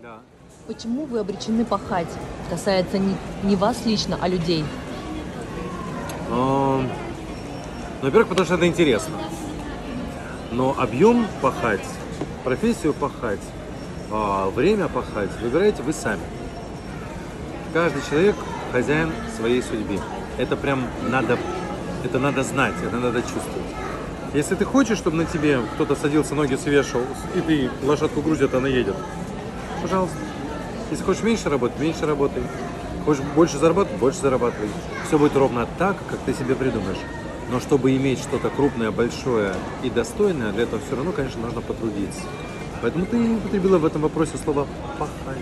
Да. Почему вы обречены пахать? Касается не, не вас лично, а людей. Ну, Во-первых, потому что это интересно. Но объем пахать, профессию пахать, а, время пахать выбираете вы сами. Каждый человек хозяин своей судьбы. Это прям надо, это надо знать, это надо чувствовать. Если ты хочешь, чтобы на тебе кто-то садился, ноги свешивал, и ты лошадку грузит, она едет, пожалуйста. Если хочешь меньше работать, меньше работай. Хочешь больше зарабатывать, больше зарабатывай. Все будет ровно так, как ты себе придумаешь. Но чтобы иметь что-то крупное, большое и достойное, для этого все равно, конечно, нужно потрудиться. Поэтому ты употребила в этом вопросе слово «пахать».